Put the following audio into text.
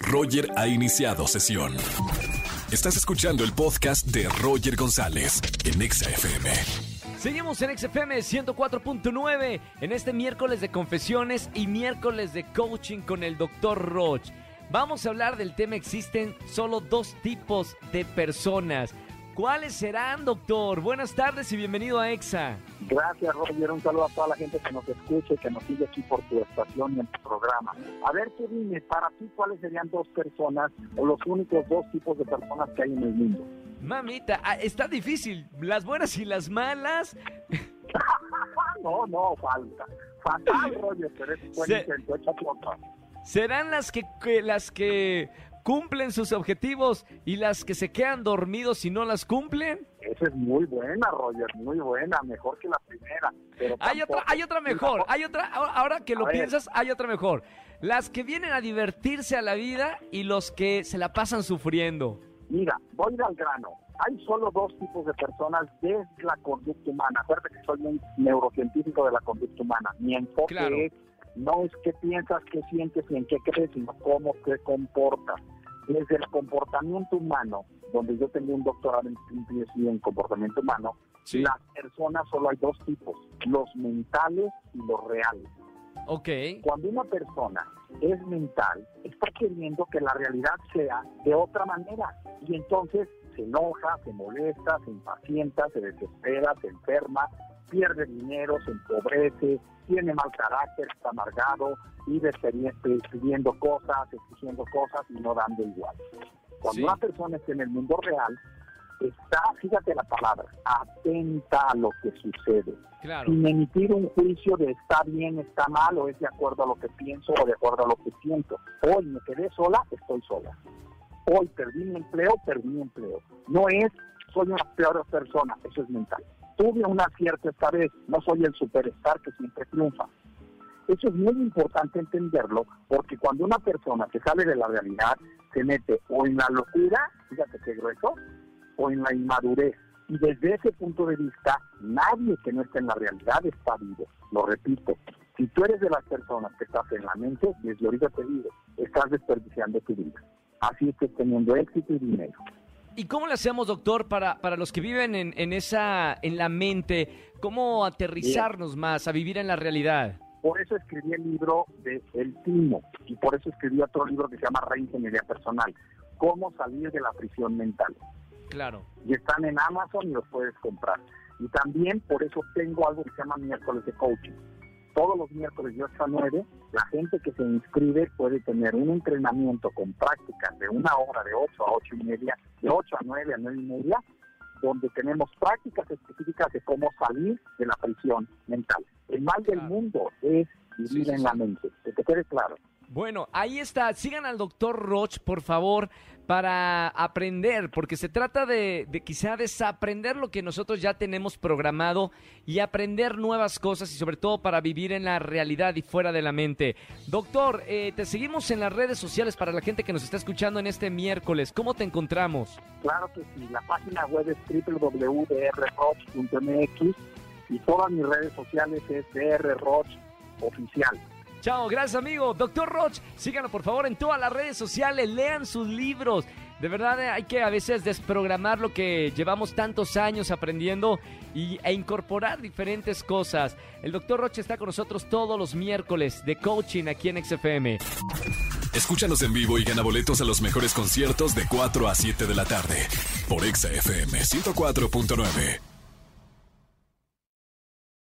Roger ha iniciado sesión. Estás escuchando el podcast de Roger González en Exa FM. Seguimos en XFM 104.9 en este miércoles de confesiones y miércoles de coaching con el Dr. Roch. Vamos a hablar del tema existen solo dos tipos de personas. ¿Cuáles serán, doctor? Buenas tardes y bienvenido a EXA. Gracias, Roger. Un saludo a toda la gente que nos escucha y que nos sigue aquí por tu estación y en tu programa. A ver, tú dime, para ti, ¿cuáles serían dos personas o los únicos dos tipos de personas que hay en el mundo? Mamita, ah, está difícil. Las buenas y las malas. no, no, falta. Fatal, Roger, pero es buen Se- intento. ¿Serán las que, que- las que cumplen sus objetivos y las que se quedan dormidos si no las cumplen? Esa es muy buena, Roger, muy buena, mejor que la primera. Pero Hay otra, hay otra mejor, hay otra, ahora que lo ver. piensas, hay otra mejor. Las que vienen a divertirse a la vida y los que se la pasan sufriendo. Mira, voy al grano. Hay solo dos tipos de personas desde la conducta humana. Acuérdate que soy un neurocientífico de la conducta humana. Mi enfoque Claro. es no es qué piensas, qué sientes y en qué crees, sino cómo te comportas. Desde el comportamiento humano, donde yo tengo un doctorado en PhD en comportamiento humano, Sí. las personas solo hay dos tipos, los mentales y los reales. Ok. Cuando una persona es mental, está queriendo que la realidad sea de otra manera. Y entonces se enoja, se molesta, se impacienta, se desespera, se enferma, pierde dinero, se empobrece, tiene mal carácter, está amargado, vive pidiendo cosas, exigiendo cosas y no dando igual. Cuando Sí. una persona está en el mundo real, está, fíjate la palabra, atenta a lo que sucede Claro. sin emitir un juicio de está bien, está mal, o es de acuerdo a lo que pienso o de acuerdo a lo que siento. Hoy me quedé sola, estoy sola. Hoy perdí mi empleo, perdí mi empleo. No es soy una peor persona, eso es mental. Tuve un acierto esta vez, no soy el superstar que siempre triunfa. Eso es muy importante entenderlo porque cuando una persona que sale de la realidad se mete o en la locura, fíjate qué grueso, o en la inmadurez. Y desde ese punto de vista, nadie que no esté en la realidad está vivo. Lo repito, si tú eres de las personas que estás en la mente, desde ahorita te digo, estás desperdiciando tu vida. Así estés teniendo éxito y dinero. ¿Y cómo le hacemos, doctor, para, para los que viven en, en esa, en la mente? ¿Cómo aterrizarnos más a vivir en la realidad? Por eso escribí el libro de El Timo y por eso escribí otro libro que se llama Reingeniería Personal, cómo salir de la prisión mental. Claro. y están en Amazon y los puedes comprar. Y también por eso tengo algo que se llama miércoles de coaching. Todos los miércoles de 8 a 9, la gente que se inscribe puede tener un entrenamiento con prácticas de una hora, de 8 a 8 y media, de 8 a 9 a 9 y media, donde tenemos prácticas específicas de cómo salir de la prisión mental. El mal del mundo es vivir Sí, sí, en la mente, que te quede claro. Bueno, ahí está. Sigan al doctor Roch, por favor, para aprender, porque se trata de, de quizá desaprender lo que nosotros ya tenemos programado y aprender nuevas cosas y sobre todo para vivir en la realidad y fuera de la mente. Doctor, eh, te seguimos en las redes sociales para la gente que nos está escuchando en este miércoles. ¿Cómo te encontramos? Claro que sí, la página web es www.drroch.mx y todas mis redes sociales es drroch oficial. Chao, gracias amigo. Doctor Roch, síganlo por favor en todas las redes sociales, lean sus libros. De verdad hay que a veces desprogramar lo que llevamos tantos años aprendiendo y, e incorporar diferentes cosas. El doctor Roch está con nosotros todos los miércoles de coaching aquí en XFM. Escúchanos en vivo y gana boletos a los mejores conciertos de 4 a 7 de la tarde por Exa FM 104.9.